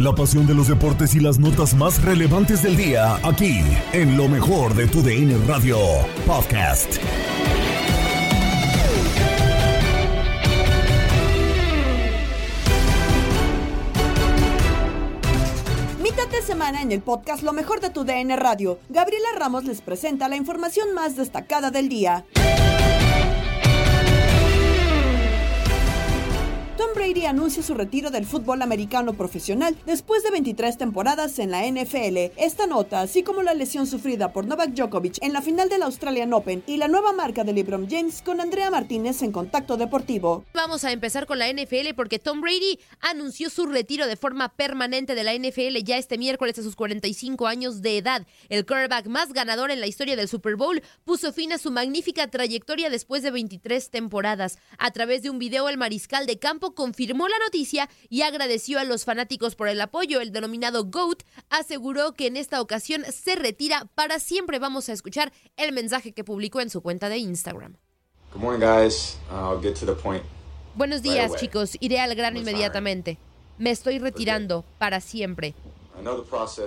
La pasión de los deportes y las notas más relevantes del día, aquí, en lo mejor de tu DN Radio Podcast. Mitad de semana en el podcast Lo mejor de tu DN Radio, Gabriela Ramos les presenta la información más destacada del día. Tom Brady anuncia su retiro del fútbol americano profesional después de 23 temporadas en la NFL. Esta nota, así como la lesión sufrida por Novak Djokovic en la final del Australian Open y la nueva marca de LeBron James con Andrea Martínez en Contacto Deportivo. Vamos a empezar con la NFL porque Tom Brady anunció su retiro de forma permanente de la NFL ya este miércoles a sus 45 años de edad. El quarterback más ganador en la historia del Super Bowl puso fin a su magnífica trayectoria después de 23 temporadas. A través de un video, el mariscal de campo confirmó la noticia y agradeció a los fanáticos por el apoyo. El denominado GOAT aseguró que en esta ocasión se retira para siempre. Vamos a escuchar el mensaje que publicó en su cuenta de Instagram. Good morning, guys. I'll get to the point. Buenos días, chicos. Iré al grano inmediatamente. Me estoy retirando para siempre.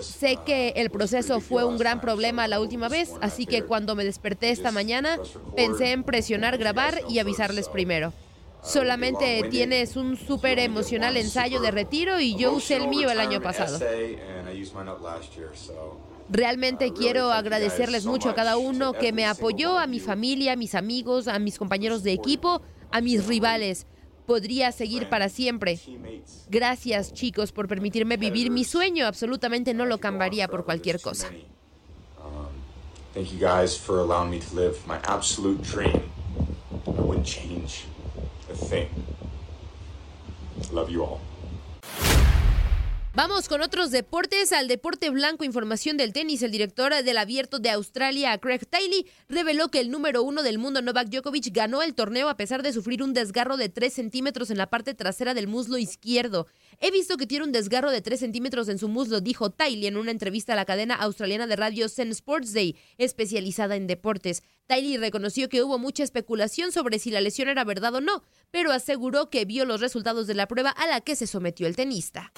Sé que el proceso fue un gran problema la última vez, así que cuando me desperté esta mañana pensé en presionar grabar y avisarles primero. Solamente tienes un súper emocional ensayo de retiro y yo usé el mío el año pasado. Realmente quiero agradecerles mucho a cada uno que me apoyó, a mi familia, a mis amigos, a mis compañeros de equipo, a mis rivales. Podría seguir para siempre. Gracias chicos por permitirme vivir mi sueño. Absolutamente no lo cambiaría por cualquier cosa. Thank you guys for allowing me to live my absolute dream. I wouldn't change a thing. Love you all. Vamos con otros deportes. Al deporte blanco, información del tenis. El director del Abierto de Australia, Craig Tiley, reveló que el número uno del mundo, Novak Djokovic, ganó el torneo a pesar de sufrir un desgarro de 3 centímetros en la parte trasera del muslo izquierdo. He visto que tiene un desgarro de 3 centímetros en su muslo, dijo Tiley en una entrevista a la cadena australiana de radio Zen Sports Day, especializada en deportes. Tiley reconoció que hubo mucha especulación sobre si la lesión era verdad o no, pero aseguró que vio los resultados de la prueba a la que se sometió el tenista.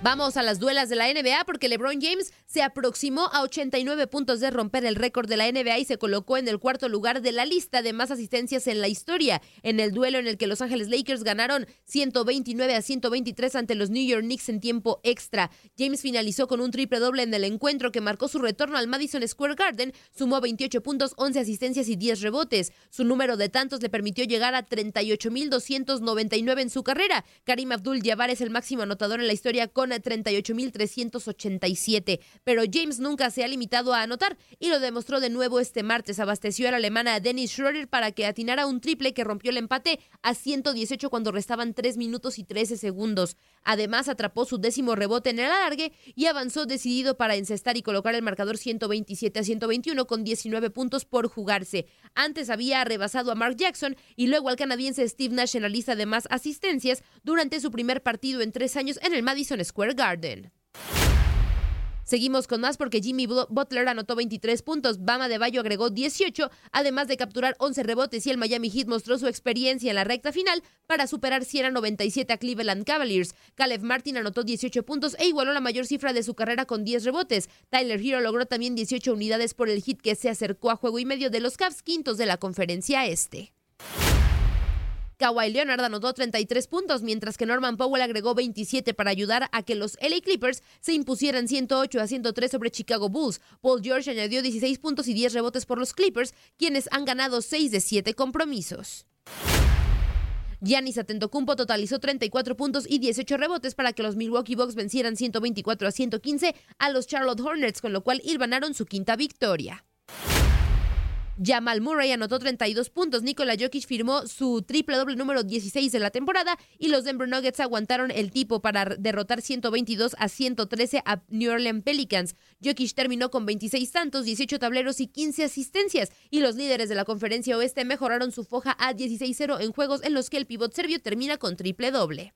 Vamos a las duelas de la NBA porque LeBron James se aproximó a 89 puntos de romper el récord de la NBA y se colocó en el cuarto lugar de la lista de más asistencias en la historia, en el duelo en el que Los Ángeles Lakers ganaron 129 a 123 ante los New York Knicks en tiempo extra. James finalizó con un triple doble en el encuentro que marcó su retorno al Madison Square Garden, sumó 28 puntos, 11 asistencias y 10 rebotes. Su número de tantos le permitió llegar a 38.299 en su carrera. Karim Abdul-Jabbar es el máximo anotador en la historia con 38.387. Pero James nunca se ha limitado a anotar y lo demostró de nuevo este martes. Abasteció a la alemana Dennis Schroeder para que atinara un triple que rompió el empate a 118 cuando restaban 3 minutos y 13 segundos. Además, atrapó su décimo rebote en el alargue y avanzó decidido para encestar y colocar el marcador 127 a 121 con 19 puntos por jugarse. Antes había rebasado a Mark Jackson y luego al canadiense Steve Nash en la lista de más asistencias durante su primer partido en tres años en el Madison Square Garden. Seguimos con más porque Jimmy Butler anotó 23 puntos, Bama de Bayo agregó 18, además de capturar 11 rebotes y el Miami Heat mostró su experiencia en la recta final para superar 100 a 97 a Cleveland Cavaliers. Caleb Martin anotó 18 puntos e igualó la mayor cifra de su carrera con 10 rebotes. Tyler Hero logró también 18 unidades por el hit que se acercó a juego y medio de los Cavs quintos de la conferencia este. Kawhi Leonard anotó 33 puntos, mientras que Norman Powell agregó 27 para ayudar a que los LA Clippers se impusieran 108 a 103 sobre Chicago Bulls. Paul George añadió 16 puntos y 10 rebotes por los Clippers, quienes han ganado 6 de 7 compromisos. Giannis Atentocumpo totalizó 34 puntos y 18 rebotes para que los Milwaukee Bucks vencieran 124 a 115 a los Charlotte Hornets, con lo cual hilvanaron su quinta victoria. Jamal Murray anotó 32 puntos. Nikola Jokic firmó su triple doble número 16 de la temporada y los Denver Nuggets aguantaron el tipo para derrotar 122 a 113 a New Orleans Pelicans. Jokic terminó con 26 tantos, 18 tableros y 15 asistencias y los líderes de la conferencia oeste mejoraron su foja a 16-0 en juegos en los que el pivot serbio termina con triple doble.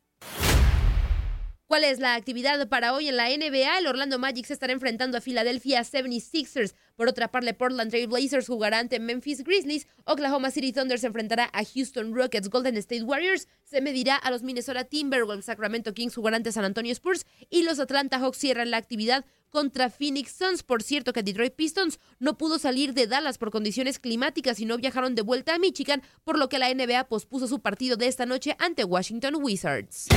¿Cuál es la actividad para hoy en la NBA? El Orlando Magic se estará enfrentando a Philadelphia 76ers. Por otra parte, Portland Trail Blazers jugará ante Memphis Grizzlies. Oklahoma City Thunder se enfrentará a Houston Rockets. Golden State Warriors se medirá a los Minnesota Timberwolves. Sacramento Kings jugará ante San Antonio Spurs. Y los Atlanta Hawks cierran la actividad contra Phoenix Suns. Por cierto, que Detroit Pistons no pudo salir de Dallas por condiciones climáticas y no viajaron de vuelta a Michigan, por lo que la NBA pospuso su partido de esta noche ante Washington Wizards.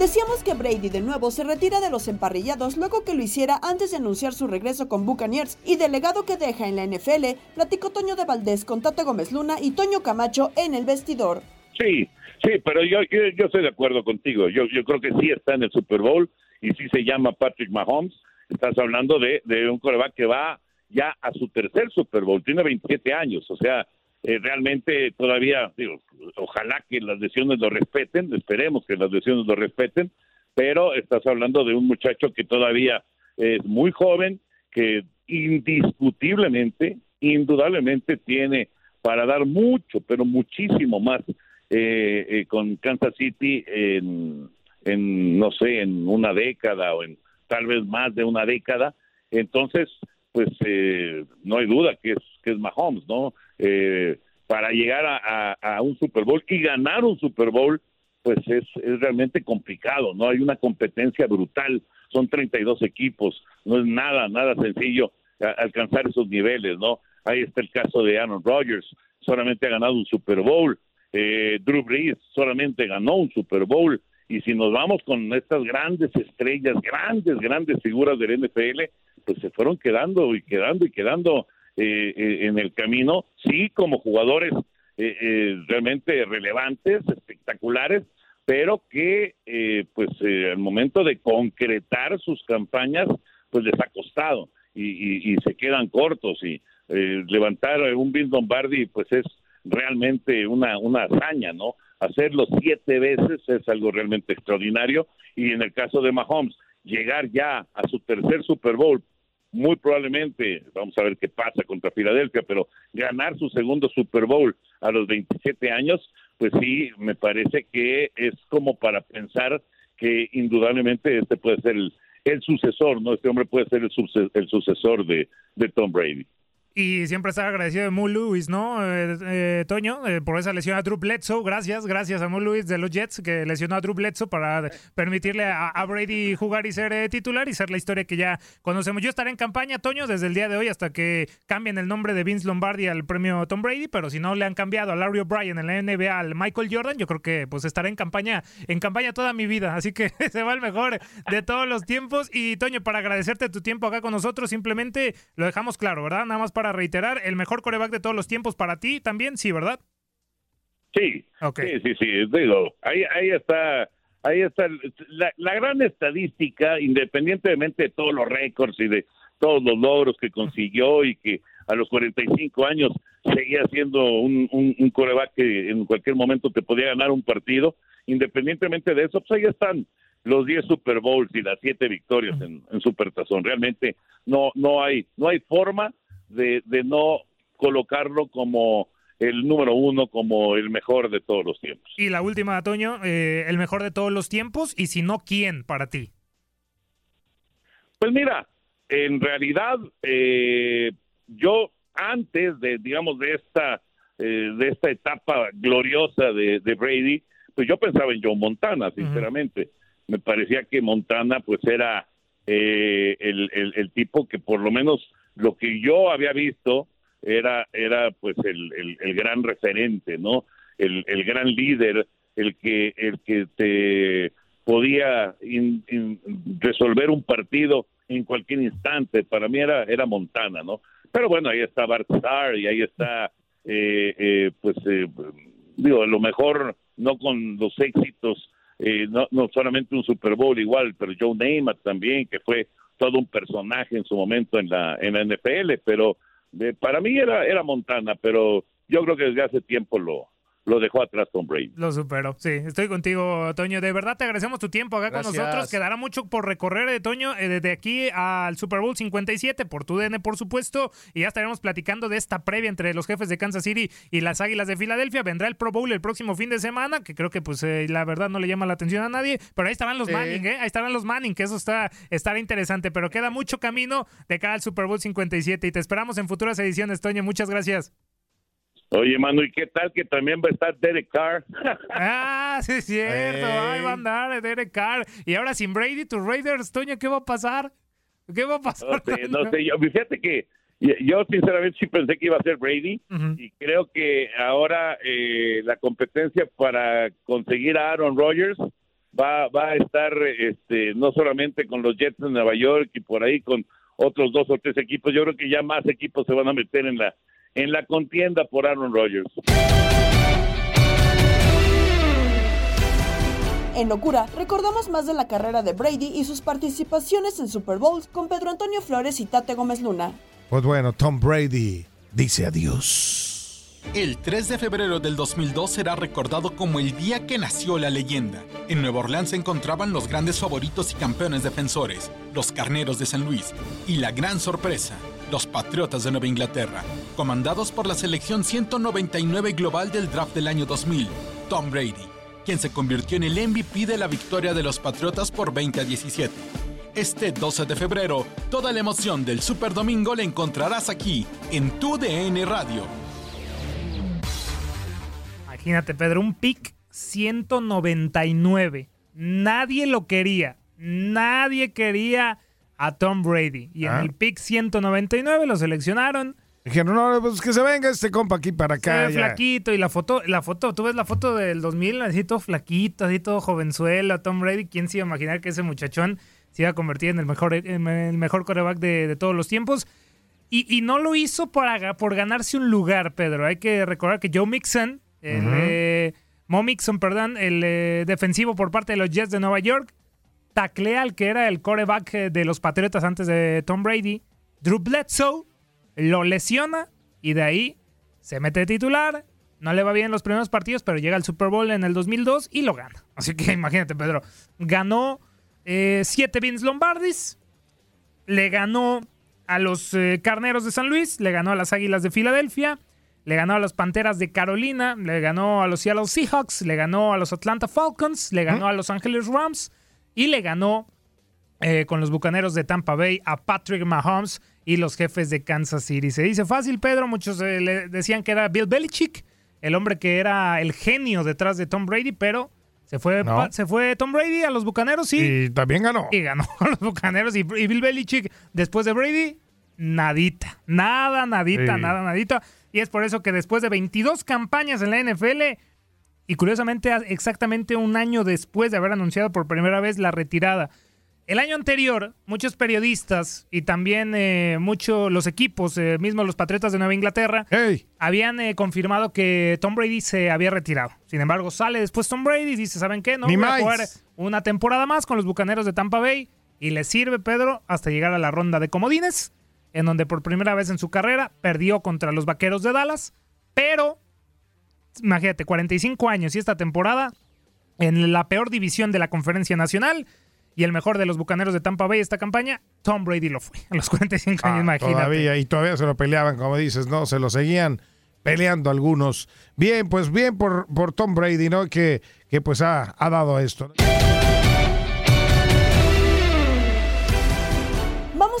Decíamos que Brady de nuevo se retira de los emparrillados luego que lo hiciera antes de anunciar su regreso con Buccaneers y del legado que deja en la NFL, platicó Toño de Valdés con Tato Gómez Luna y Toño Camacho en el vestidor. Sí, sí, pero yo, yo, estoy de acuerdo contigo. Yo, yo creo que sí está en el Super Bowl y sí se llama Patrick Mahomes. Estás hablando de, de un coreback que va ya a su tercer Super Bowl, tiene 27 años, o sea, eh, realmente todavía, digo, ojalá que las lesiones lo respeten, esperemos que las lesiones lo respeten, pero estás hablando de un muchacho que todavía es muy joven, que indiscutiblemente, indudablemente tiene para dar mucho, pero muchísimo más eh, eh, con Kansas City en, en, no sé, en una década o en tal vez más de una década. Entonces, pues eh, no hay duda que es que es Mahomes, ¿no? Eh, para llegar a, un Super Bowl y ganar un Super Bowl, pues es, es realmente complicado, ¿no? Hay una competencia brutal, son 32 equipos, no es nada, nada sencillo alcanzar esos niveles, ¿no? Ahí está el caso de Aaron Rodgers, solamente ha ganado un Super Bowl, eh, Drew Brees solamente ganó un Super Bowl, y si nos vamos con estas grandes estrellas, grandes, grandes figuras del NFL, pues se fueron quedando y quedando y quedando eh, eh, en el camino, sí como jugadores eh, realmente relevantes, espectaculares, pero que pues al momento de concretar sus campañas, pues les ha costado y, se quedan cortos y levantar un Bill Lombardi pues es realmente una, una hazaña, ¿no? Hacerlo siete veces es algo realmente extraordinario y en el caso de Mahomes, llegar ya a su tercer Super Bowl muy probablemente, vamos a ver qué pasa contra Filadelfia, pero ganar su segundo Super Bowl a los 27 años, pues sí, me parece que es como para pensar que indudablemente este puede ser el, el sucesor, ¿no? Este hombre puede ser el, el sucesor de, de Tom Brady. Y siempre estar agradecido de Mo Lewis, ¿no, eh, eh, Toño? Eh, por esa lesión a Drew Bledsoe. Gracias, gracias a Mo Lewis de los Jets que lesionó a Drew Bledsoe para permitirle a, Brady jugar y ser titular y ser la historia que ya conocemos. Yo estaré en campaña, Toño, desde el día de hoy hasta que cambien el nombre de Vince Lombardi al premio Tom Brady, pero si no le han cambiado a Larry O'Brien en la NBA al Michael Jordan, yo creo que pues estaré en campaña, en campaña toda mi vida. Así que se va el mejor de todos los tiempos. Y Toño, para agradecerte tu tiempo acá con nosotros, simplemente lo dejamos claro, ¿verdad? Nada más para reiterar, el mejor coreback de todos los tiempos para ti también, sí, ¿verdad? Sí, sí, sí, sí, digo, ahí, ahí está, ahí está la, la gran estadística, independientemente de todos los récords y de todos los logros que consiguió y que a los 45 años seguía siendo un, un, coreback que en cualquier momento te podía ganar un partido. Independientemente de eso, pues ahí están los 10 Super Bowls y las 7 victorias en, en Supertazón. Realmente no, no, hay, no hay forma de, no colocarlo como el número uno, como el mejor de todos los tiempos. Y la última, Toño, eh, el mejor de todos los tiempos, y si no, ¿quién para ti? Pues mira, en realidad, eh, yo antes de, digamos, de esta, eh, de esta etapa gloriosa de, Brady, pues yo pensaba en Joe Montana, sinceramente. Me parecía que Montana, pues era el, el tipo que por lo menos lo que yo había visto era, era pues el, el, gran referente, ¿no? El, el, gran líder, el que, el que te podía resolver un partido en cualquier instante. Para mí era, era Montana, ¿no? Pero bueno, ahí está Bart Starr y ahí está, eh, eh, pues, eh, digo, a lo mejor no con los éxitos, no, no solamente un Super Bowl igual, pero Joe Namath también, que fue todo un personaje en su momento en la, en la NFL, pero para mí era, era Montana, pero yo creo que desde hace tiempo lo, lo dejó atrás Tom Brady. Lo superó, sí. Estoy contigo, Toño. De verdad te agradecemos tu tiempo acá con nosotros. Quedará mucho por recorrer, de eh, Toño, eh, desde aquí al Super Bowl 57, por tu DN, por supuesto. Y ya estaremos platicando de esta previa entre los jefes de Kansas City y las Águilas de Filadelfia. Vendrá el Pro Bowl el próximo fin de semana, que creo que, pues, eh, la verdad no le llama la atención a nadie. Pero ahí estarán los Manning, ¿eh? Ahí estarán los Manning, que eso está estará interesante. Pero queda mucho camino de cara al Super Bowl 57. Y te esperamos en futuras ediciones, Toño. Muchas gracias. Oye, Manu, ¿y qué tal que también va a estar Derek Carr? ah, sí es cierto. Ahí va a andar Derek Carr. Y ahora sin Brady, tus Raiders, Toño, ¿qué va a pasar? ¿Qué va a pasar? No sé, no sé. Yo, fíjate que yo sinceramente sí pensé que iba a ser Brady y creo que ahora eh, la competencia para conseguir a Aaron Rodgers va, va a estar este, no solamente con los Jets de Nueva York y por ahí con otros dos o tres equipos. Yo creo que ya más equipos se van a meter en la en la contienda por Aaron Rodgers. En locura, recordamos más de la carrera de Brady y sus participaciones en Super Bowls con Pedro Antonio Flores y Tate Gómez Luna. Pues bueno, Tom Brady dice adiós. El 3 de febrero del 2002 será recordado como el día que nació la leyenda. En Nueva Orleans se encontraban los grandes favoritos y campeones defensores, los Carneros de San Luis, y la gran sorpresa, los Patriotas de Nueva Inglaterra, comandados por la selección 199 global del draft del año 2000, Tom Brady, quien se convirtió en el MVP de la victoria de los Patriotas por 20 a 17. Este 12 de febrero, toda la emoción del Super Domingo la encontrarás aquí, en tu DN Radio. Imagínate, Pedro, un pick 199. Nadie lo quería. Nadie quería a Tom Brady. Y en ah. el pick 199 lo seleccionaron. Dijeron, no, pues que se venga este compa aquí para acá. Se flaquito. Y la foto, la foto, tú ves la foto del 2000, así todo flaquito, así todo jovenzuelo, Tom Brady. ¿Quién se iba a imaginar que ese muchachón se iba a convertir en el mejor, en el mejor coreback de, todos los tiempos? Y, no lo hizo para, por ganarse un lugar, Pedro. Hay que recordar que Joe Mixon, el, eh, Mo Mixon, perdón, el eh, defensivo por parte de los Jets de Nueva York, taclea al que era el coreback eh, de los Patriotas antes de Tom Brady, Drew Bledsoe, lo lesiona y de ahí se mete titular. No le va bien en los primeros partidos, pero llega al Super Bowl en el 2002 y lo gana. Así que imagínate, Pedro. Ganó eh, siete Vince Lombardis, le ganó a los eh, Carneros de San Luis, le ganó a las Águilas de Filadelfia, le ganó a los Panteras de Carolina, le ganó a los Seattle Seahawks, le ganó a los Atlanta Falcons, le ganó a los Angeles Rams y le ganó eh, con los Bucaneros de Tampa Bay a Patrick Mahomes y los jefes de Kansas City. Se dice fácil, Pedro, muchos eh, le decían que era Bill Belichick, el hombre que era el genio detrás de Tom Brady, pero se fue, No. se fue Tom Brady a los Bucaneros y, Y también ganó. y ganó con los Bucaneros. Y, y Bill Belichick, después de Brady, nadita. Nada, nadita, Sí. nada, nadita. Y es por eso que después de 22 campañas en la NFL, y curiosamente exactamente un año después de haber anunciado por primera vez la retirada, el año anterior, muchos periodistas y también eh, muchos los equipos, eh, mismos los Patriotas de Nueva Inglaterra, Hey, habían eh, confirmado que Tom Brady se había retirado. Sin embargo, sale después Tom Brady y dice, ¿saben qué? No, Ni voy a jugar una temporada más con los Bucaneros de Tampa Bay y le sirve, Pedro, hasta llegar a la ronda de comodines, en donde por primera vez en su carrera perdió contra los Vaqueros de Dallas, pero, imagínate, 45 años y esta temporada en la peor división de la Conferencia Nacional y el mejor de los Bucaneros de Tampa Bay esta campaña, Tom Brady lo fue. A los 45 años, ah, imagínate. todavía, y todavía se lo peleaban, como dices, ¿no? Se lo seguían peleando algunos. Bien, pues bien por, por Tom Brady, ¿no? Que, que pues ha, ha dado esto.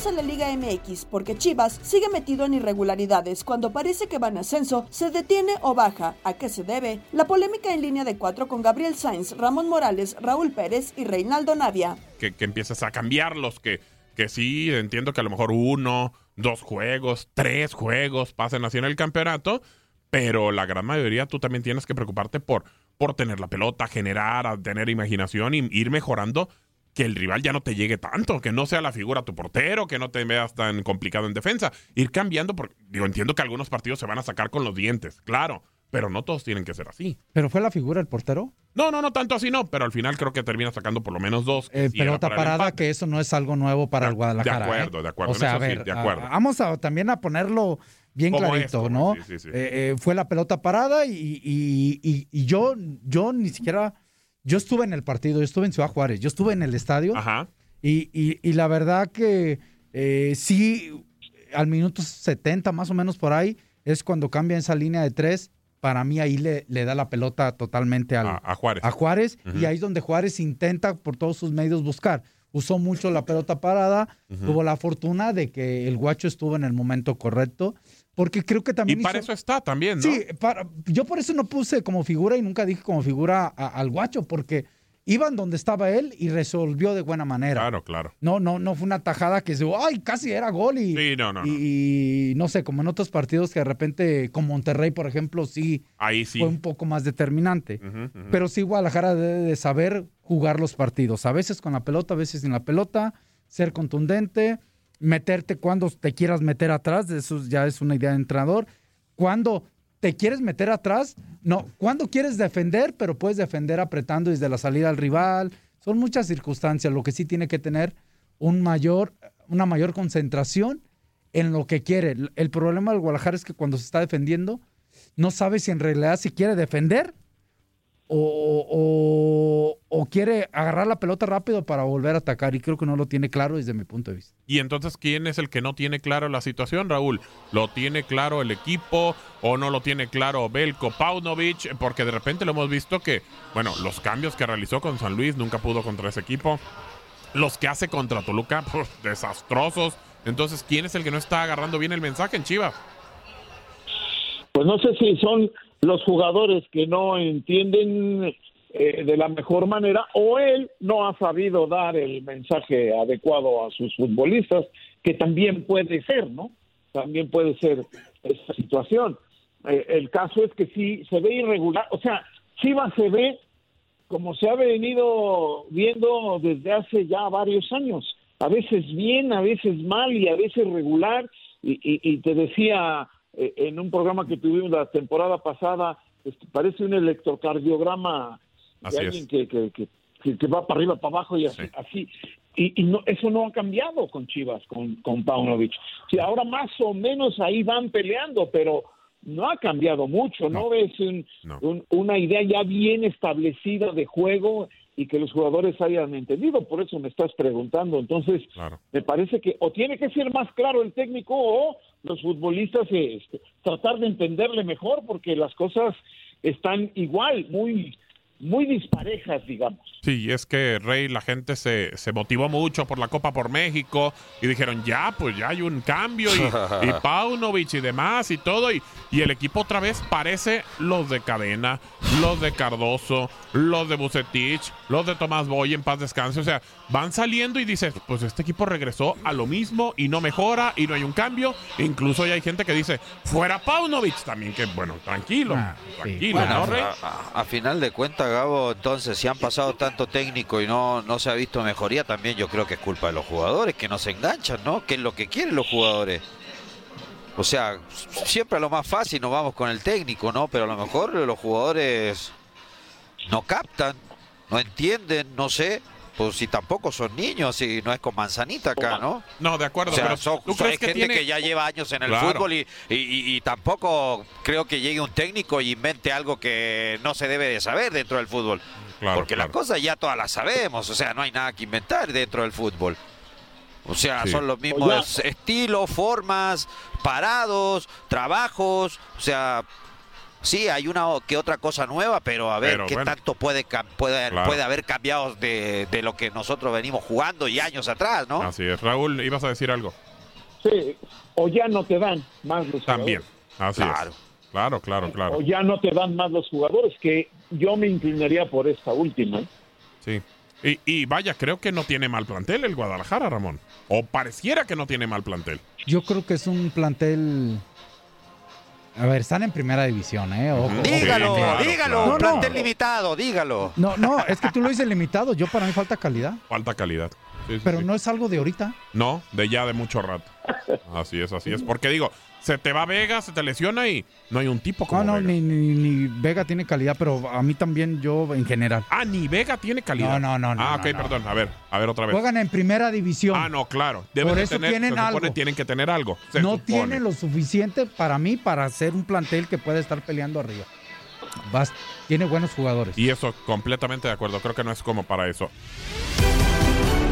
Vamos la Liga MX porque Chivas sigue metido en irregularidades. Cuando parece que va en ascenso, se detiene o baja. ¿A qué se debe? La polémica en línea de cuatro con Gabriel Sainz, Ramón Morales, Raúl Pérez y Reinaldo Navia. que, que empiezas a cambiarlos, que, que sí, entiendo que a lo mejor uno, dos juegos, tres juegos pasen así en el campeonato, pero la gran mayoría tú también tienes que preocuparte por, por tener la pelota, generar, tener imaginación y ir mejorando que el rival ya no te llegue tanto, que no sea la figura tu portero, que no te veas tan complicado en defensa. Ir cambiando, porque digo, entiendo que algunos partidos se van a sacar con los dientes, claro, pero no todos tienen que ser así. ¿Pero fue la figura el portero? No, no, no tanto así no, pero al final creo que termina sacando por lo menos dos. Eh, pelota para el parada, que eso no es algo nuevo para el Guadalajara. de acuerdo, ¿eh? de acuerdo, O sea, a sí, ver, de acuerdo. a- vamos a, también a ponerlo bien Como clarito, esto, ¿no? sí, sí, sí. Eh, eh, fue la pelota parada y, y- y- y yo, yo ni siquiera. Yo estuve en el partido, yo estuve en Ciudad Juárez, yo estuve en el estadio. Ajá. Y, y- y la verdad que eh, sí, al minuto 70 más o menos por ahí, es cuando cambia esa línea de tres. Para mí ahí le, le da la pelota totalmente al, A, a Juárez. a Juárez Ujú. y ahí es donde Juárez intenta por todos sus medios buscar. Usó mucho la pelota parada, Ujú. tuvo la fortuna de que el guacho estuvo en el momento correcto, porque creo que Y también... para hizo- eso está también, ¿no? Sí, para- yo por eso no puse como figura y nunca dije como figura a- al guacho, porque iban donde estaba él y resolvió de buena manera. Claro, claro. No, no, no fue una tajada que se, ay, casi era gol y, Sí, no, no, no. y, y no sé, como en otros partidos que de repente, con Monterrey, por ejemplo, sí, Ahí sí. fue un poco más determinante. Pero sí, Guadalajara debe de saber jugar los partidos. A veces con la pelota, a veces sin la pelota, ser contundente, meterte cuando te quieras meter atrás, eso ya es una idea de entrenador. Cuando te quieres meter atrás, no, cuando quieres defender, pero puedes defender apretando desde la salida al rival. Son muchas circunstancias. Lo que sí tiene que tener un mayor, una mayor concentración en lo que quiere. El- problema del Guadalajara es que cuando se está defendiendo, no sabe si en realidad se quiere defender o, o- o quiere agarrar la pelota rápido para volver a atacar. Y creo que no lo tiene claro desde mi punto de vista. Y entonces, ¿quién es el que no tiene claro la situación, Raúl? ¿Lo tiene claro el equipo o no lo tiene claro Belko Paunovic? Porque de repente lo hemos visto que, bueno, los cambios que realizó con San Luis nunca pudo contra ese equipo. Los que hace contra Toluca, puf, desastrosos. Entonces, ¿quién es el que no está agarrando bien el mensaje en Chivas? Pues no sé si son los jugadores que no entienden eh, de la mejor manera o él no ha sabido dar el mensaje adecuado a sus futbolistas, que también puede ser, ¿no? También puede ser esta situación. Eh, el caso es que sí se ve irregular, o sea, Chivas se ve como se ha venido viendo desde hace ya varios años, a veces bien, a veces mal y a veces regular. Y, y- y te decía eh, en un programa que tuvimos la temporada pasada, este, parece un electrocardiograma Así de es. alguien que, que, que- que- que va para arriba, para abajo y así. así. Y, y no, eso no ha cambiado con Chivas, con, con Paunovic. Sí, ahora más o menos ahí van peleando, pero no ha cambiado mucho, ¿no, ves un- un- una idea ya bien establecida de juego y que los jugadores hayan entendido? Por eso me estás preguntando. Entonces, me parece que o tiene que ser más claro el técnico o los futbolistas este, tratar de entenderle mejor porque las cosas están igual, muy muy disparejas, digamos. Sí, es que Rey, la gente se, se motivó mucho por la Copa por México y dijeron, ya, pues ya hay un cambio y, y Paunovic y demás y todo. Y, y el equipo otra vez parece los de Cadena, los de Cardoso, los de Bucetich, los de Tomás Boy en paz descanse. O sea, van saliendo y dices, pues este equipo regresó a lo mismo y no mejora y no hay un cambio. Incluso ya hay gente que dice, fuera Paunovic también, que bueno, tranquilo, tranquilo, Bueno, ¿no, Rey? a, a- a final de cuentas, Gabo, entonces, si han pasado tanto técnico y no, no se ha visto mejoría, también yo creo que es culpa de los jugadores, que no se enganchan, ¿no? Que es lo que quieren los jugadores. O sea, siempre a lo más fácil nos vamos con el técnico, ¿no? Pero a lo mejor los jugadores no captan, no entienden, no sé. Pues si tampoco son niños, si no es con manzanita acá, ¿no? No, de acuerdo, O sea, pero son, ¿tú son- crees hay que gente tiene- que ya lleva años en el Claro. fútbol y, y- y- y tampoco creo que llegue un técnico y invente algo que no se debe de saber dentro del fútbol. Porque las cosas ya todas las sabemos, o sea, no hay nada que inventar dentro del fútbol. O sea, Sí. son los mismos estilos, formas, parados, trabajos, o sea, sí, hay una o- que otra cosa nueva, pero a ver Pero qué bueno. tanto puede, puede, Claro. puede haber cambiado de, de lo que nosotros venimos jugando y años atrás, ¿no? Así es. Raúl, ibas a decir algo. Sí, o ya no te dan más los También. jugadores. Así es. Claro, claro, claro. O ya no te dan más los jugadores, que yo me inclinaría por esta última. ¿eh? Sí. Y, y vaya, creo que no tiene mal plantel el Guadalajara, Ramón. O pareciera que no tiene mal plantel. Yo creo que es un plantel. A ver, están en primera división, ¿eh? Ojo. Dígalo, Sí, claro, dígalo, claro. un plantel limitado, dígalo. No, no, es que tú lo dices limitado. Yo para mí falta calidad. Falta calidad. Sí, sí, Pero sí. no es algo de ahorita. No, de ya de mucho rato. Así es, así es. Porque digo, se te va Vega, se te lesiona y no hay un tipo como No, no, Vega. ni, ni, ni Vega tiene calidad, pero a mí también yo en general. Ah, ni Vega tiene calidad. No, no, no, no, Ah, ok, no. perdón. A ver, a ver otra vez. Juegan en primera división. Ah, no, claro. Deben Por eso tener, tienen se supone, algo. tienen que tener algo. Se no supone. tienen lo suficiente para mí para ser un plantel que puede estar peleando arriba. Tiene buenos jugadores. Y eso, completamente de acuerdo. Creo que no es como para eso.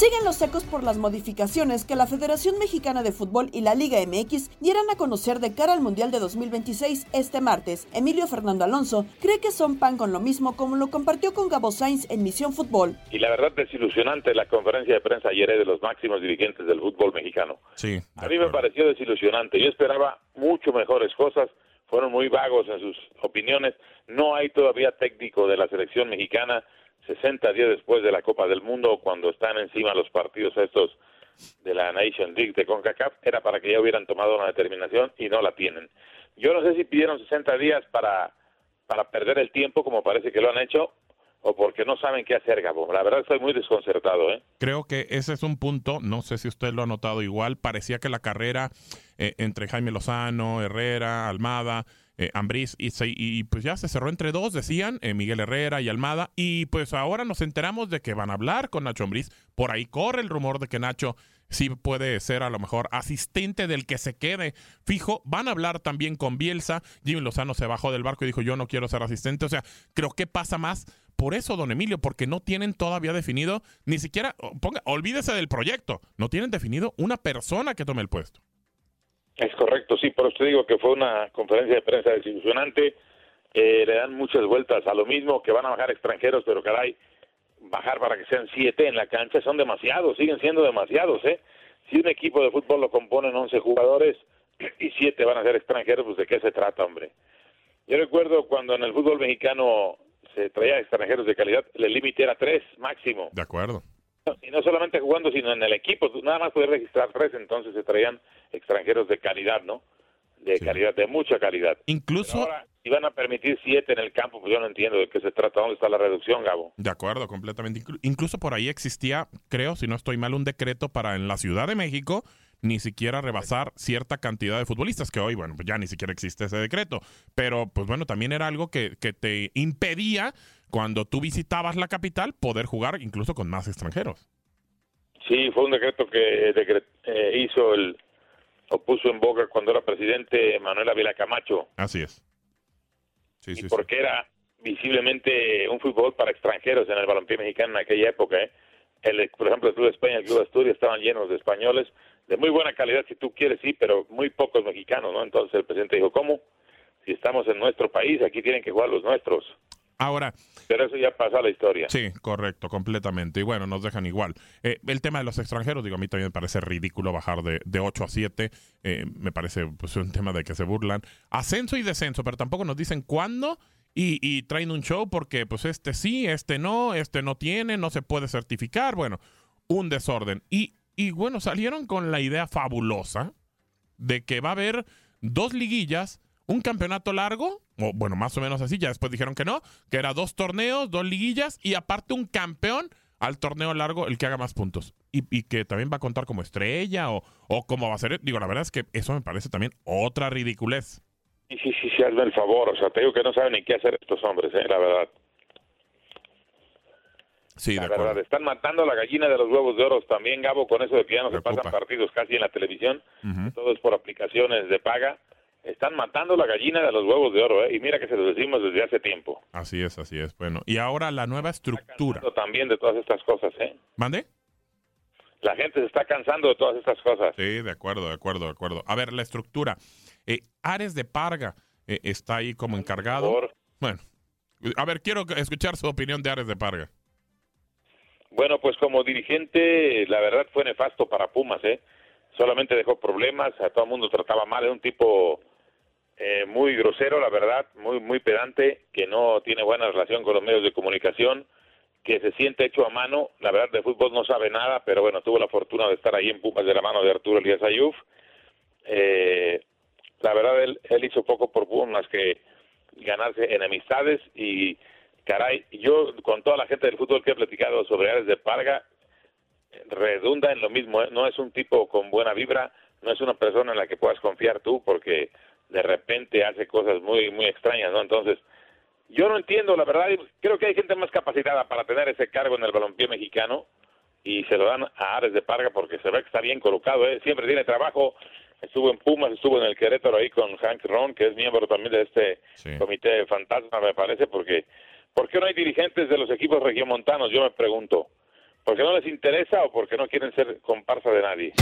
Siguen los secos por las modificaciones que la Federación Mexicana de Fútbol y la Liga MX dieran a conocer de cara al Mundial de 2026 este martes. Emilio Fernando Alonso cree que son pan con lo mismo como lo compartió con Gabo Sainz en Misión Fútbol. Y la verdad desilusionante la conferencia de prensa ayer de los máximos dirigentes del fútbol mexicano. Sí. A mí me pareció desilusionante. Yo esperaba mucho mejores cosas. Fueron muy vagos en sus opiniones. No hay todavía técnico de la selección mexicana 60 días después de la Copa del Mundo, cuando están encima los partidos estos de la Nation League de CONCACAF, era para que ya hubieran tomado una determinación y no la tienen. Yo no sé si pidieron 60 días para, para perder el tiempo, como parece que lo han hecho, o porque no saben qué hacer, Gabo. La verdad estoy muy desconcertado, ¿eh? Creo que ese es un punto, no sé si usted lo ha notado igual, parecía que la carrera eh, entre Jaime Lozano, Herrera, Almada, eh, Ambriz, y, pues ya se cerró entre dos, decían, eh, Miguel Herrera y Almada, y pues ahora nos enteramos de que van a hablar con Nacho Ambriz, por ahí corre el rumor de que Nacho sí puede ser a lo mejor asistente del que se quede. Fijo, van a hablar también con Bielsa, Jimmy Lozano se bajó del barco y dijo yo no quiero ser asistente, o sea, creo que pasa más por eso, don Emilio, porque no tienen todavía definido, ni siquiera, ponga, olvídese del proyecto, no tienen definido una persona que tome el puesto. Es correcto, sí, por eso digo que fue una conferencia de prensa desilusionante. Eh, le dan muchas vueltas a lo mismo, que van a bajar extranjeros, pero caray, bajar para que sean siete en la cancha son demasiados, siguen siendo demasiados, ¿eh? Si un equipo de fútbol lo componen 11 jugadores y siete van a ser extranjeros, pues de qué se trata, hombre. Yo recuerdo cuando en el fútbol mexicano se traía extranjeros de calidad, el límite era tres máximo. De acuerdo. Y no solamente jugando, sino en el equipo. Nada más poder registrar tres, entonces se traían extranjeros de calidad, ¿no? de calidad, de mucha calidad. Incluso... Ahora, si van a permitir siete en el campo, pues yo no entiendo de qué se trata, dónde está la reducción, Gabo. De acuerdo, completamente. Inclu- incluso por ahí existía, creo, si no estoy mal, un decreto para en la Ciudad de México ni siquiera rebasar cierta cantidad de futbolistas, que hoy, bueno, pues ya ni siquiera existe ese decreto. Pero, pues bueno, también era algo que, que te impedía, cuando tú visitabas la capital, poder jugar incluso con más extranjeros. Sí, fue un decreto que decre- eh, hizo el, o puso en boca cuando era presidente Manuel Ávila Camacho, Así es. Sí, sí, sí. porque era visiblemente un fútbol para extranjeros en el balompié mexicano en aquella época. ¿eh? El, por ejemplo, el Club de España y el Club de Asturias estaban llenos de españoles, de muy buena calidad si tú quieres, sí, pero muy pocos mexicanos, ¿no? Entonces el presidente dijo, ¿cómo? Si estamos en nuestro país, aquí tienen que jugar los nuestros. Ahora, Pero eso ya pasó a la historia. Sí, correcto, completamente. Y bueno, nos dejan igual. Eh, el tema de los extranjeros, digo, a mí también me parece ridículo bajar de, de 8 a 7. Eh, me parece pues, un tema de que se burlan. Ascenso y descenso, pero tampoco nos dicen cuándo y, y traen un show porque pues este sí, este no, este no tiene, no se puede certificar. Bueno, un desorden. Y, y bueno, salieron con la idea fabulosa de que va a haber dos liguillas, un campeonato largo, o bueno, más o menos así, ya después dijeron que no, que era dos torneos, dos liguillas y aparte un campeón al torneo largo, el que haga más puntos. Y, y que también va a contar como estrella o, o cómo va a ser. Digo, la verdad es que eso me parece también otra ridiculez. Sí, sí, sí, sí, hazme el favor. O sea, te digo que no saben ni qué hacer estos hombres, ¿eh? la verdad. Sí, la de verdad, están matando a la gallina de los huevos de oro también, Gabo, con eso de que ya no se pasan partidos casi en la televisión, Ujú. todo es por aplicaciones de paga. Están matando la gallina de los huevos de oro, ¿eh? y mira que se lo decimos desde hace tiempo. Así es, así es. Bueno, y ahora la nueva estructura. También de todas estas cosas, ¿eh? ¿Mande? La gente se está cansando de todas estas cosas. Sí, de acuerdo, de acuerdo, de acuerdo. A ver, la estructura. Eh, Ares de Parga eh, está ahí como encargado. Bueno, a ver, quiero escuchar su opinión de Ares de Parga. Bueno, pues como dirigente, la verdad fue nefasto para Pumas, ¿eh? Solamente dejó problemas, a todo el mundo trataba mal, es un tipo eh, muy grosero, la verdad, muy muy pedante, que no tiene buena relación con los medios de comunicación, que se siente hecho a mano, la verdad de fútbol no sabe nada, pero bueno, tuvo la fortuna de estar ahí en Pumas de la mano de Arturo Elías Ayuf. Eh, la verdad, él, hizo poco por Pumas que ganarse enemistades y caray, yo con toda la gente del fútbol que he platicado sobre Ares de Parga, redunda en lo mismo, ¿eh? no es un tipo con buena vibra, no es una persona en la que puedas confiar tú porque de repente hace cosas muy muy extrañas, ¿no? Entonces, yo no entiendo, la verdad, creo que hay gente más capacitada para tener ese cargo en el balompié mexicano y se lo dan a Ares de Parga porque se ve que está bien colocado, ¿eh? siempre tiene trabajo, estuvo en Pumas, estuvo en el Querétaro ahí con Hank Ron, que es miembro también de este comité fantasma, me parece, porque ¿por qué no hay dirigentes de los equipos regiomontanos? Yo me pregunto. ¿Porque no les interesa o porque no quieren ser comparsa de nadie?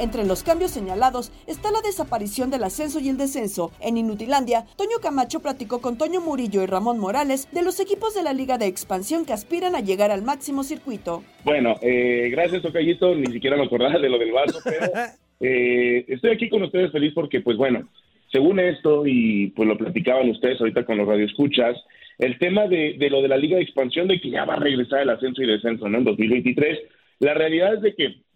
Entre los cambios señalados está la desaparición del ascenso y el descenso. En Inutilandia, Toño Camacho platicó con Toño Murillo y Ramón Morales de los equipos de la Liga de Expansión que aspiran a llegar al máximo circuito. Bueno, eh, gracias, Tocayito. Ni siquiera me acordaba de lo del vaso, pero eh, estoy aquí con ustedes feliz porque, pues bueno, según esto, y pues lo platicaban ustedes ahorita con los radioescuchas, el tema de, de lo de la Liga de Expansión, de que ya va a regresar el ascenso y descenso ¿no? en 2023, la realidad es de que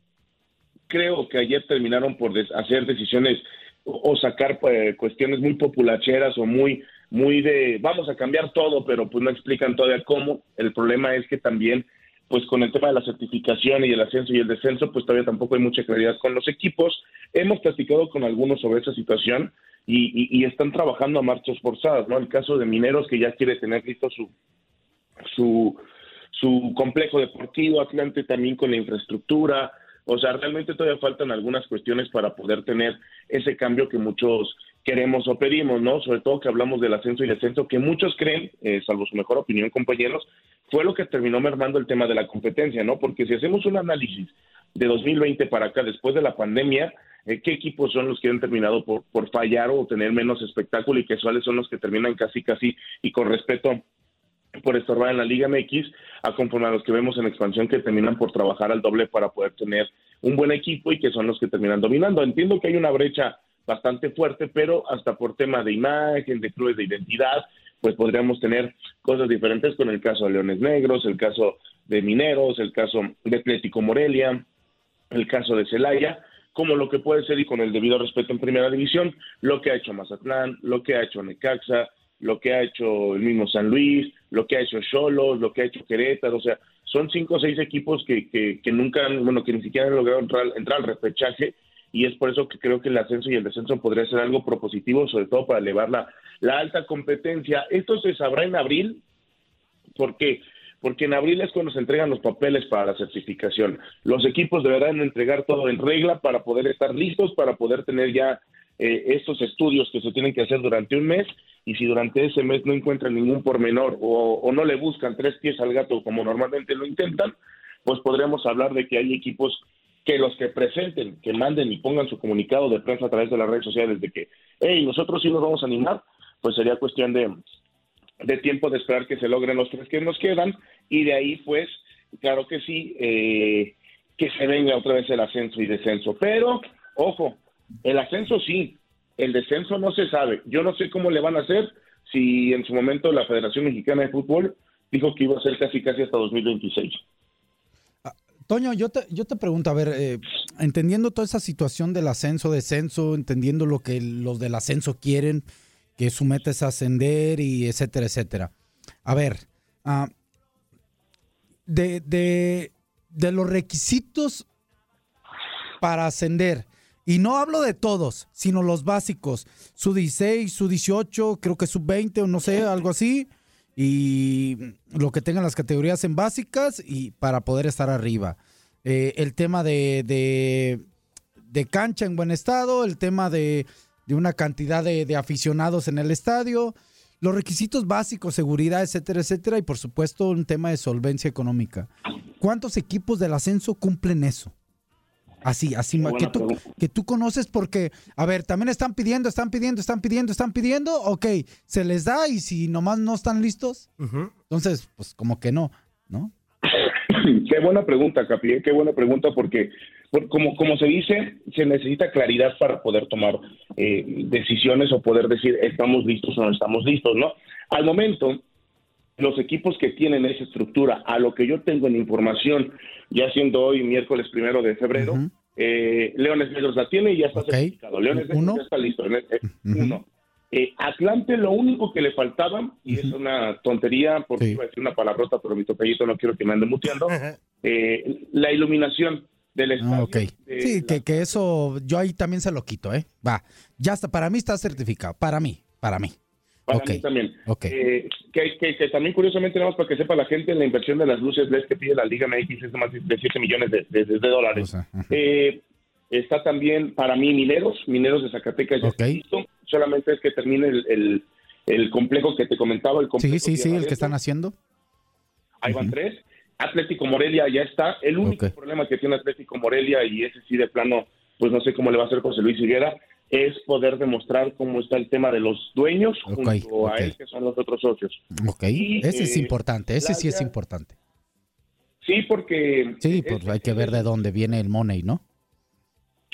creo que ayer terminaron por hacer decisiones o, o sacar eh, cuestiones muy populacheras o muy muy de vamos a cambiar todo, pero pues no explican todavía cómo. El problema es que también pues con el tema de la certificación y el ascenso y el descenso, pues todavía tampoco hay mucha claridad con los equipos. Hemos platicado con algunos sobre esa situación y, y- y están trabajando a marchas forzadas, ¿no? El caso de Mineros que ya quiere tener listo su su su complejo deportivo, Atlante también con la infraestructura, o sea, realmente todavía faltan algunas cuestiones para poder tener ese cambio que muchos queremos o pedimos, ¿no? Sobre todo que hablamos del ascenso y descenso, que muchos creen, eh, salvo su mejor opinión, compañeros, fue lo que terminó mermando el tema de la competencia, ¿no? Porque si hacemos un análisis de 2020 para acá, después de la pandemia, eh, ¿qué equipos son los que han terminado por, por fallar o tener menos espectáculo y qué cuáles son los que terminan casi, casi, y con respeto por estorbar en la Liga MX, a conforme a los que vemos en expansión que terminan por trabajar al doble para poder tener un buen equipo y que son los que terminan dominando. Entiendo que hay una brecha bastante fuerte, pero hasta por tema de imagen, de clubes de identidad, pues podríamos tener cosas diferentes con el caso de Leones Negros, el caso de Mineros, el caso de Atlético Morelia, el caso de Celaya, como lo que puede ser y con el debido respeto en primera división, lo que ha hecho Mazatlán, lo que ha hecho Necaxa, lo que ha hecho el mismo San Luis, lo que ha hecho Cholos, lo que ha hecho Querétaro, o sea, son cinco o seis equipos que, que, que nunca, han- bueno, que ni siquiera han logrado entrar, entrar al repechaje y es por eso que creo que el ascenso y el descenso podría ser algo propositivo, sobre todo para elevar la, la alta competencia. Esto se sabrá en abril, ¿por qué? Porque en abril es cuando se entregan los papeles para la certificación. Los equipos deberán entregar todo en regla para poder estar listos, para poder tener ya eh, estos estudios que se tienen que hacer durante un mes y si durante ese mes no encuentran ningún pormenor o, o no le buscan tres pies al gato como normalmente lo intentan, pues podríamos hablar de que hay equipos que los que presenten, que manden y pongan su comunicado de prensa a través de las redes sociales de que, hey, nosotros sí nos vamos a animar, pues sería cuestión de, de tiempo de esperar que se logren los tres que nos quedan y de ahí pues claro que sí eh, que se venga otra vez el ascenso y descenso. Pero ojo el ascenso sí el descenso no se sabe yo no sé cómo le van a hacer si en su momento la Federación Mexicana de Fútbol dijo que iba a ser casi casi hasta 2026 Toño, yo te, yo te pregunto, a ver, eh, entendiendo toda esa situación del ascenso, descenso, entendiendo lo que los del ascenso quieren, que su meta es ascender y etcétera, etcétera. A ver, ah, de, de, de los requisitos para ascender, y no hablo de todos, sino los básicos, su 16, su 18, creo que sub 20 o no sé, algo así, y lo que tengan las categorías en básicas y para poder estar arriba. Eh, el tema de, de, de cancha en buen estado, el tema de, de una cantidad de, de aficionados en el estadio, los requisitos básicos, seguridad, etcétera, etcétera, y por supuesto un tema de solvencia económica. ¿Cuántos equipos del ascenso cumplen eso? Así, así, Qué que tú, pregunta. que tú conoces porque, a ver, también están pidiendo, están pidiendo, están pidiendo, están pidiendo, ok, se les da y si nomás no están listos, entonces, pues como que no, ¿no? Qué buena pregunta, Capi, ¿eh? qué buena pregunta porque, por- como, como se dice, se necesita claridad para poder tomar eh, decisiones o poder decir estamos listos o no estamos listos, ¿no? Al momento, los equipos que tienen esa estructura, a lo que yo tengo en información, ya siendo hoy miércoles primero de febrero, eh, Leones Negros la tiene y ya está certificado. Leones Negros está listo. eh, eh, Uno. Eh, Atlante lo único que le faltaba, y es una tontería, porque iba a decir una palabrota, pero mi topellito no quiero que me ande muteando, eh, la iluminación del estadio. Ah, ok. Sí, que, que eso yo ahí también se lo quito, ¿eh? Va, ya está, para mí está certificado, para mí, para mí. Para Ok. mí también. Ok. Eh, que, que- que también curiosamente, nada más para que sepa la gente, la inversión de las luces LED que pide la Liga MX es de más de 7 millones de, de- de dólares. Eh, está también para mí Mineros, Mineros de Zacatecas ya está listo. Solamente es que termine el, el- el complejo que te comentaba, el complejo Sí, sí, sí, el que están haciendo. Ahí van tres. Atlético Morelia ya está. El único problema que tiene Atlético Morelia, y ese sí de plano, pues no sé cómo le va a hacer José Luis Higuera, es poder demostrar cómo está el tema de los dueños junto a él, que son los otros socios. Ok, Y, ese es eh, importante, ese sí es importante. Sí, porque Sí, pues hay que ver de dónde viene el money, ¿no?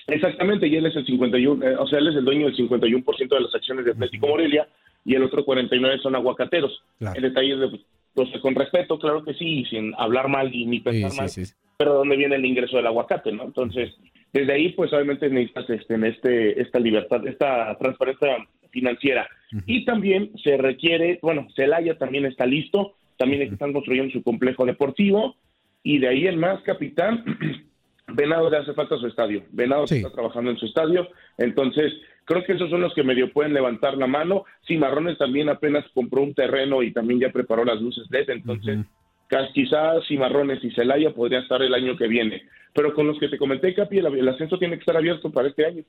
exactamente, y él es el 51, eh, o sea, él es el dueño del 51% de las acciones de Atlético Morelia y el otro 49 son aguacateros. El detalle es de, pues, con respeto, claro que sí, y sin hablar mal y ni pensar sí, mal, sí. pero dónde viene el ingreso del aguacate, ¿no? Entonces, desde ahí, pues obviamente necesitas este, este, esta libertad, esta transparencia financiera. Y también se requiere, bueno, Celaya también está listo, también están construyendo su complejo deportivo, y de ahí en más, capitán, Venado le hace falta su estadio. Venado está trabajando en su estadio. Entonces, creo que esos son los que medio pueden levantar la mano. Cimarrones también apenas compró un terreno y también ya preparó las luces LED. Entonces, quizás Cimarrones y Celaya podría estar el año que viene. Pero con los que te comenté, Capi, el, el ascenso tiene que estar abierto para este año.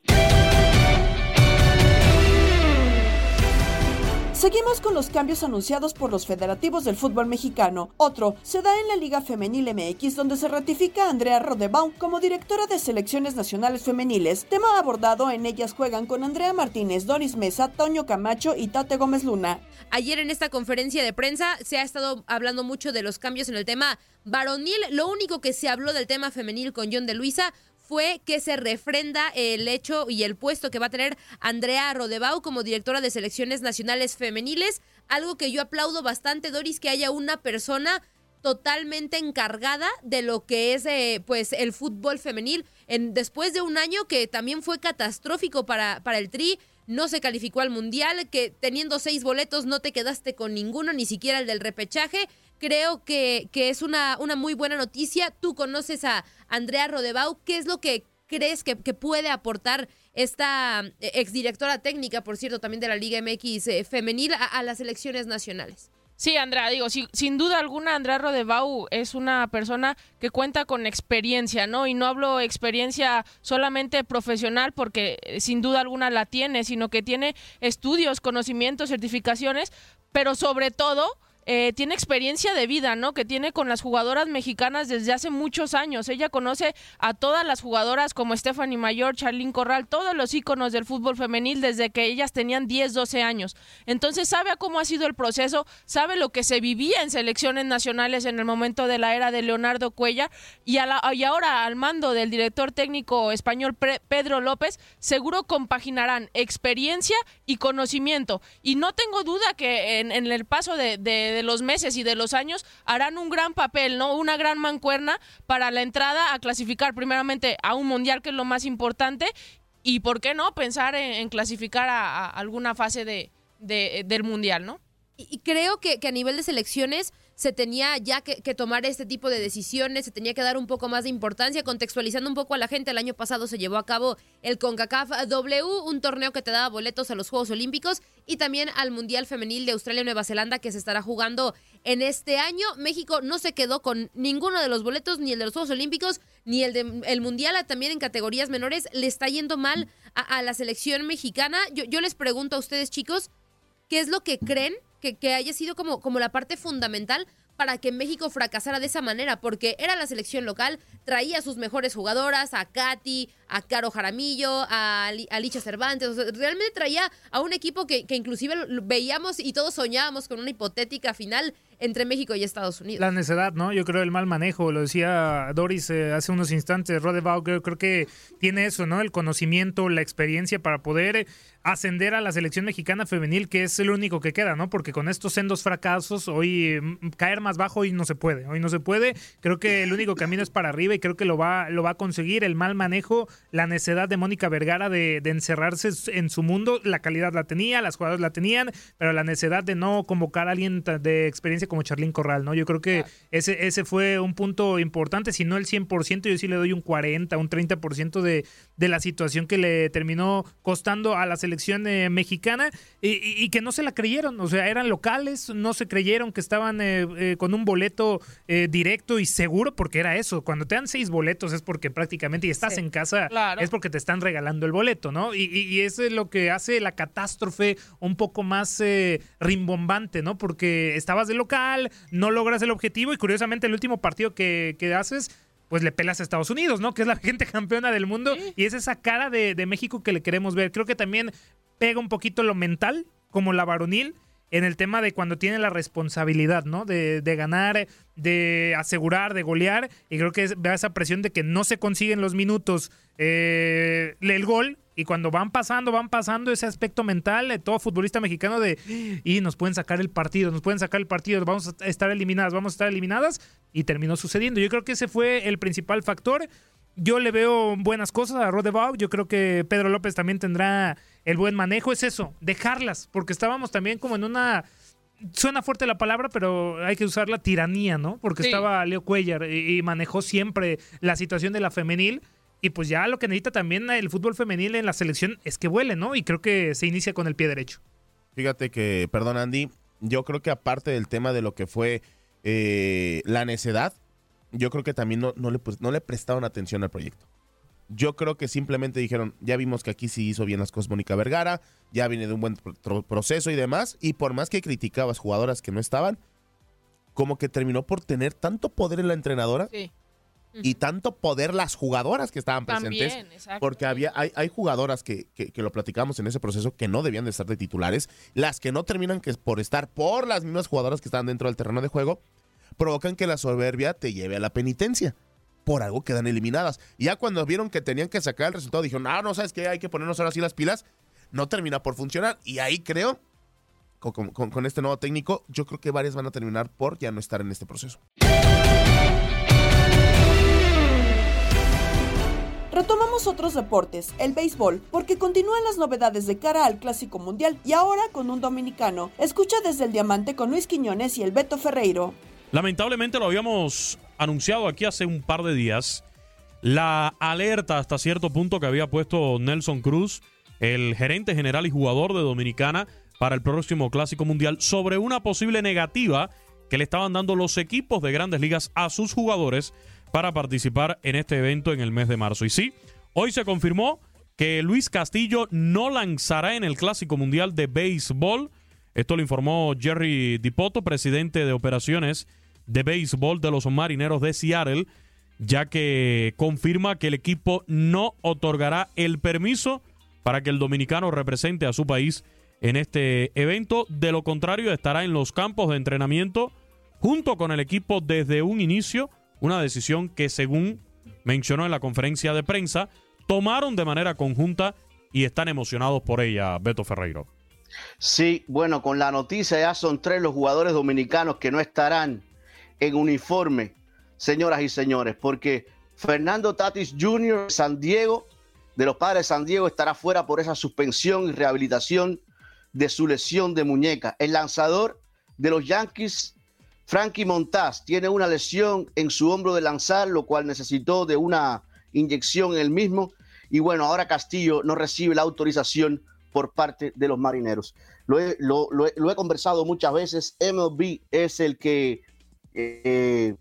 Seguimos con los cambios anunciados por los federativos del fútbol mexicano. Otro se da en la Liga Femenil MX, donde se ratifica a Andrea Rodebaum como directora de selecciones nacionales femeniles. Tema abordado en ellas juegan con Andrea Martínez, Doris Mesa, Toño Camacho y Tate Gómez Luna. Ayer en esta conferencia de prensa se ha estado hablando mucho de los cambios en el tema varonil. Lo único que se habló del tema femenil con John de Luisa fue que se refrenda el hecho y el puesto que va a tener Andrea Rodebau como directora de selecciones nacionales femeniles. Algo que yo aplaudo bastante, Doris, que haya una persona totalmente encargada de lo que es eh, pues el fútbol femenil en, después de un año que también fue catastrófico para, para el Tri no se calificó al Mundial, que teniendo seis boletos no te quedaste con ninguno, ni siquiera el del repechaje. Creo que, que es una, una muy buena noticia. Tú conoces a Andrea Rodebau. ¿Qué es lo que crees que, que puede aportar esta eh, exdirectora técnica, por cierto, también de la Liga MX eh, femenil, a, a las elecciones nacionales? Sí, Andrea, digo, sí, sin duda alguna, Andrea Rodebau es una persona que cuenta con experiencia, ¿no? Y no hablo experiencia solamente profesional, porque eh, sin duda alguna la tiene, sino que tiene estudios, conocimientos, certificaciones, pero sobre todo eh, tiene experiencia de vida, ¿no? Que tiene con las jugadoras mexicanas desde hace muchos años. Ella conoce a todas las jugadoras como Stephanie Mayor, Charlene Corral, todos los íconos del fútbol femenil desde que ellas tenían 10, 12 años. Entonces sabe a cómo ha sido el proceso, sabe lo que se vivía en selecciones nacionales en el momento de la era de Leonardo Cuellar y, ahora al mando del director técnico español Pedro López, seguro compaginarán experiencia y conocimiento. Y no tengo duda que en, el paso de de los meses y de los años harán un gran papel, ¿no? Una gran mancuerna para la entrada a clasificar primeramente a un mundial que es lo más importante y por qué no pensar en, clasificar a, a, alguna fase de, de, del mundial, ¿no? Y creo que, que a nivel de selecciones se tenía ya que, tomar este tipo de decisiones, se tenía que dar un poco más de importancia, contextualizando un poco a la gente. El año pasado se llevó a cabo el CONCACAF W, un torneo que te daba boletos a los Juegos Olímpicos y también al Mundial Femenil de Australia y Nueva Zelanda que se estará jugando en este año. México no se quedó con ninguno de los boletos, ni el de los Juegos Olímpicos, ni el de el Mundial, también en categorías menores. Le está yendo mal a, a la selección mexicana. Yo, yo les pregunto a ustedes, chicos, ¿qué es lo que creen que, que, haya sido como, como la parte fundamental para que México fracasara de esa manera, porque era la selección local, traía a sus mejores jugadoras, a Katy, a Caro Jaramillo, a, a Licha Cervantes, o sea, realmente traía a un equipo que, que inclusive veíamos y todos soñábamos con una hipotética final entre México y Estados Unidos. La necedad, ¿no? Yo creo el mal manejo, lo decía Doris eh, hace unos instantes, Rodebau, creo, que tiene eso, ¿no? El conocimiento, la experiencia para poder ascender a la selección mexicana femenil, que es el único que queda, ¿no? Porque con estos sendos fracasos, hoy mm, caer más bajo hoy no se puede, hoy no se puede. Creo que el único camino es para arriba y creo que lo va, lo va a conseguir. El mal manejo, la necedad de Mónica Vergara de, de encerrarse en su mundo, la calidad la tenía, las jugadoras la tenían, pero la necedad de no convocar a alguien de experiencia como Charlín Corral, ¿no? Yo creo que ese, ese fue un punto importante, si no el 100%, yo sí le doy un 40, un 30% de, de la situación que le terminó costando a la selección eh, mexicana y, y, y, que no se la creyeron, o sea, eran locales, no se creyeron que estaban eh, eh, con un boleto directo y seguro, porque era eso, cuando te dan seis boletos es porque prácticamente y estás sí, en casa, claro. es porque te están regalando el boleto, ¿no? Y, y, eso es lo que hace la catástrofe un poco más rimbombante, ¿no? Porque estabas de local, no logras el objetivo y curiosamente el último partido que, que haces pues le pelas a Estados Unidos, ¿no? Que es la gente campeona del mundo y es esa cara de, de, México que le queremos ver. Creo que también pega un poquito lo mental, como la varonil, en el tema de cuando tiene la responsabilidad, ¿no? De, de ganar, de asegurar, de golear, y creo que da esa presión de que no se consiguen los minutos eh, el gol, y cuando van pasando, van pasando ese aspecto mental de todo futbolista mexicano de y nos pueden sacar el partido, nos pueden sacar el partido, vamos a estar eliminadas, vamos a estar eliminadas y terminó sucediendo. Yo creo que ese fue el principal factor. Yo le veo buenas cosas a Rodebau, yo creo que Pedro López también tendrá el buen manejo, es eso, dejarlas, porque estábamos también como en una suena fuerte la palabra, pero hay que usar la tiranía, ¿no? Porque sí. estaba Leo Cuellar y, y manejó siempre la situación de la femenil y pues ya lo que necesita también el fútbol femenil en la selección es que vuele, ¿no? Y creo que se inicia con el pie derecho. Fíjate que, perdón Andy, yo creo que aparte del tema de lo que fue eh, la necedad, yo creo que también no, no, le, pues, no le prestaron atención al proyecto. Yo creo que simplemente dijeron, ya vimos que aquí sí hizo bien las cosas Mónica Vergara, ya viene de un buen proceso y demás, y por más que criticabas jugadoras que no estaban, como que terminó por tener tanto poder en la entrenadora sí y tanto poder las jugadoras que estaban presentes. También, porque había, hay, hay jugadoras que, que, que, lo platicamos en ese proceso que no debían de estar de titulares. Las que no terminan que por estar por las mismas jugadoras que están dentro del terreno de juego, provocan que la soberbia te lleve a la penitencia. Por algo quedan eliminadas. Y ya cuando vieron que tenían que sacar el resultado, dijeron, ah, no, ¿sabes qué? Hay que ponernos ahora sí las pilas. No termina por funcionar. Y ahí creo con, con- con este nuevo técnico, yo creo que varias van a terminar por ya no estar en este proceso. Retomamos otros deportes, el béisbol, porque continúan las novedades de cara al Clásico Mundial y ahora con un dominicano. Escucha desde el Diamante con Luis Quiñones y el Beto Ferreiro. Lamentablemente lo habíamos anunciado aquí hace un par de días. La alerta hasta cierto punto que había puesto Nelson Cruz, el gerente general y jugador de Dominicana para el próximo Clásico Mundial, sobre una posible negativa que le estaban dando los equipos de grandes ligas a sus jugadores para participar en este evento en el mes de marzo. Y sí, hoy se confirmó que Luis Castillo no lanzará en el Clásico Mundial de Béisbol. Esto lo informó Jerry Dipoto, presidente de operaciones de béisbol de los Marineros de Seattle, ya que confirma que el equipo no otorgará el permiso para que el dominicano represente a su país en este evento. De lo contrario, estará en los campos de entrenamiento junto con el equipo desde un inicio, una decisión que según mencionó en la conferencia de prensa, tomaron de manera conjunta y están emocionados por ella, Beto Ferreiro. Sí, bueno, con la noticia ya son tres los jugadores dominicanos que no estarán en uniforme, señoras y señores, porque Fernando Tatis Jr. San Diego, de los padres de San Diego, estará fuera por esa suspensión y rehabilitación de su lesión de muñeca. El lanzador de los Yankees, Frankie Montaz, tiene una lesión en su hombro de lanzar, lo cual necesitó de una inyección en el mismo. Y bueno, ahora Castillo no recibe la autorización por parte de los marineros. Lo he, lo- lo he- lo he conversado muchas veces. MLB es el que eh,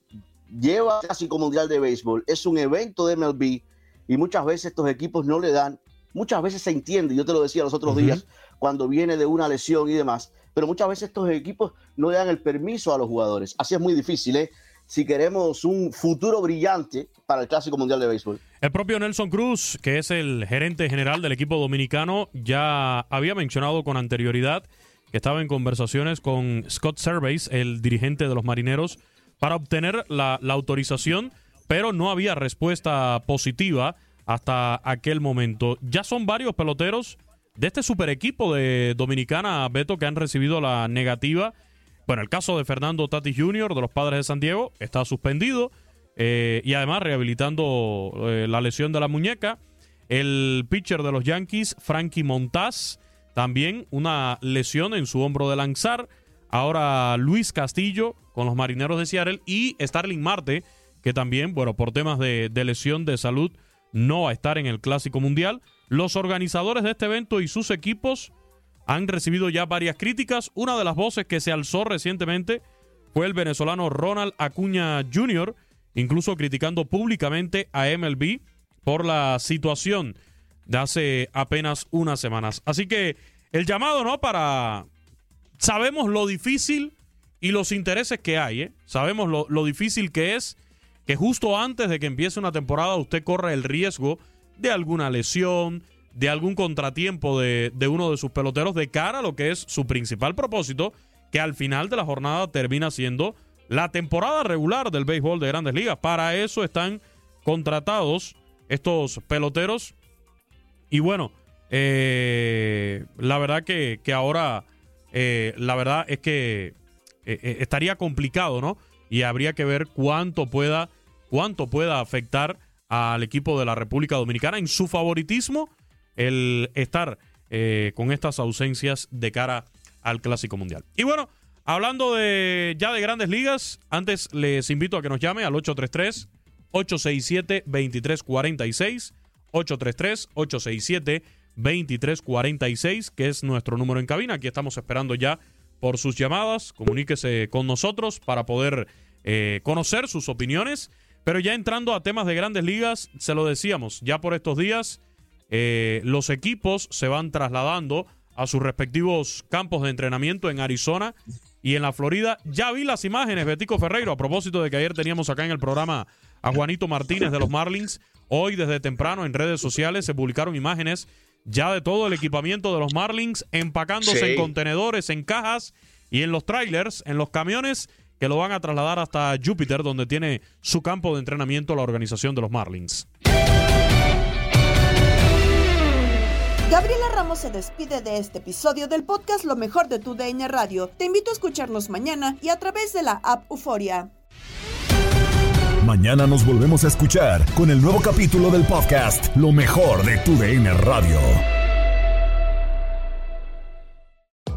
lleva el Clásico Mundial de Béisbol. Es un evento de MLB y muchas veces estos equipos no le dan, muchas veces se entiende, yo te lo decía los otros días, cuando viene de una lesión y demás, pero muchas veces estos equipos no dan el permiso a los jugadores. Así es muy difícil, ¿eh? Si queremos un futuro brillante para el Clásico Mundial de Béisbol. El propio Nelson Cruz, que es el gerente general del equipo dominicano, ya había mencionado con anterioridad que estaba en conversaciones con Scott Servais, el dirigente de los marineros, para obtener la autorización, pero no había respuesta positiva hasta aquel momento. Ya son varios peloteros de este super equipo de Dominicana, Beto, que han recibido la negativa. Bueno, el caso de Fernando Tatis Jr., de los padres de San Diego, está suspendido eh, y además rehabilitando eh, la lesión de la muñeca. El pitcher de los Yankees, Frankie Montaz, también una lesión en su hombro de lanzar. Ahora Luis Castillo con los marineros de Seattle y Starling Marte, que también, bueno, por temas de, de lesión de salud, no va a estar en el Clásico Mundial. Los organizadores de este evento y sus equipos han recibido ya varias críticas. Una de las voces que se alzó recientemente fue el venezolano Ronald Acuña Jr., incluso criticando públicamente a MLB por la situación de hace apenas unas semanas. Así que el llamado, ¿no? Para... Sabemos lo difícil y los intereses que hay, ¿eh? Sabemos lo, lo difícil que es que justo antes de que empiece una temporada usted corre el riesgo de alguna lesión, de algún contratiempo de, de uno de sus peloteros de cara a lo que es su principal propósito, que al final de la jornada termina siendo la temporada regular del béisbol de grandes ligas. Para eso están contratados estos peloteros. Y bueno, eh, la verdad que, que ahora, eh, la verdad es que eh, estaría complicado, ¿no? Y habría que ver cuánto pueda, cuánto pueda afectar al equipo de la República Dominicana en su favoritismo el estar eh, con estas ausencias de cara al Clásico Mundial. Y bueno, hablando de ya de grandes ligas, antes les invito a que nos llame al 833 867 2346 833 867 2346, que es nuestro número en cabina. Aquí estamos esperando ya por sus llamadas. Comuníquese con nosotros para poder eh, conocer sus opiniones. Pero ya entrando a temas de grandes ligas, se lo decíamos, ya por estos días eh, los equipos se van trasladando a sus respectivos campos de entrenamiento en Arizona y en la Florida. Ya vi las imágenes, Betico Ferreiro, a propósito de que ayer teníamos acá en el programa a Juanito Martínez de los Marlins. Hoy desde temprano en redes sociales se publicaron imágenes ya de todo el equipamiento de los Marlins empacándose Sí. en contenedores, en cajas y en los trailers, en los camiones que lo van a trasladar hasta Júpiter, donde tiene su campo de entrenamiento la organización de los Marlins. Gabriela Ramos se despide de este episodio del podcast Lo mejor de tu DN Radio. Te invito a escucharnos mañana y a través de la app Euforia. Mañana nos volvemos a escuchar con el nuevo capítulo del podcast Lo mejor de tu DN Radio.